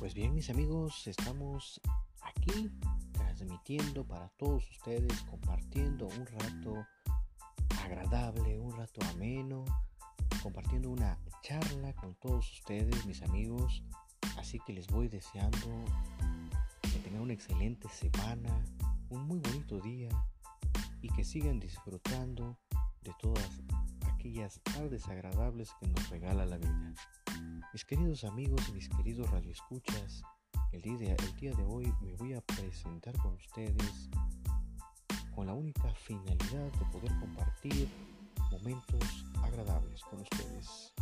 Pues bien, mis amigos, estamos aquí transmitiendo para todos ustedes, compartiendo un rato agradable, un rato ameno, compartiendo una charla con todos ustedes, mis amigos. Así que les voy deseando que tengan una excelente semana, un muy bonito día y que sigan disfrutando de todas aquellas tardes agradables que nos regala la vida. Mis queridos amigos y mis queridos radioescuchas, el día, de, el día de hoy me voy a presentar con ustedes con la única finalidad de poder compartir momentos agradables con ustedes.